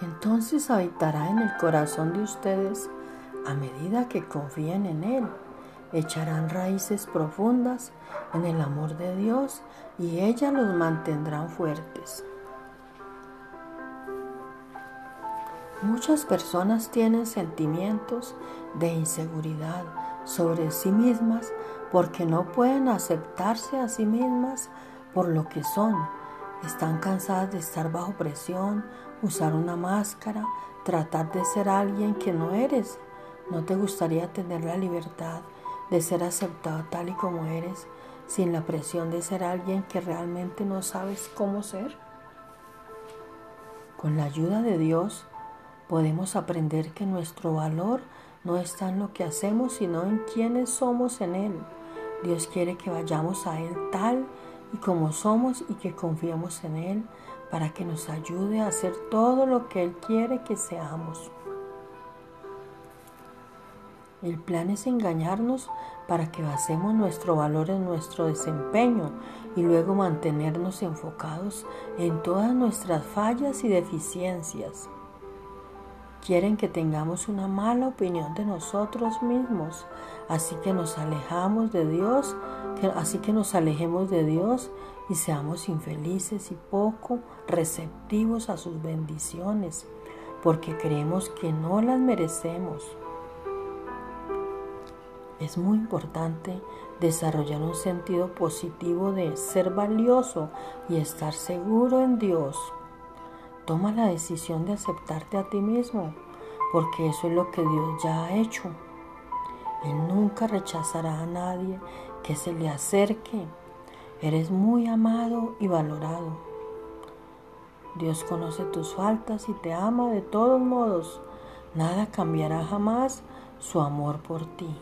entonces habitará en el corazón de ustedes a medida que confíen en Él. Echarán raíces profundas en el amor de Dios y ella los mantendrán fuertes. Muchas personas tienen sentimientos de inseguridad sobre sí mismas porque no pueden aceptarse a sí mismas por lo que son. Están cansadas de estar bajo presión, usar una máscara, tratar de ser alguien que no eres. ¿No te gustaría tener la libertad de ser aceptado tal y como eres, sin la presión de ser alguien que realmente no sabes cómo ser? Con la ayuda de Dios, podemos aprender que nuestro valor no está en lo que hacemos, sino en quienes somos en Él. Dios quiere que vayamos a Él tal y como somos y que confiemos en Él para que nos ayude a hacer todo lo que Él quiere que seamos. El plan es engañarnos para que basemos nuestro valor en nuestro desempeño y luego mantenernos enfocados en todas nuestras fallas y deficiencias. Quieren que tengamos una mala opinión de nosotros mismos, así que nos alejamos de Dios, así que nos alejemos de Dios y seamos infelices y poco receptivos a sus bendiciones, porque creemos que no las merecemos. Es muy importante desarrollar un sentido positivo de ser valioso y estar seguro en Dios. Toma la decisión de aceptarte a ti mismo, porque eso es lo que Dios ya ha hecho. Él nunca rechazará a nadie que se le acerque. Eres muy amado y valorado. Dios conoce tus faltas y te ama de todos modos. Nada cambiará jamás su amor por ti.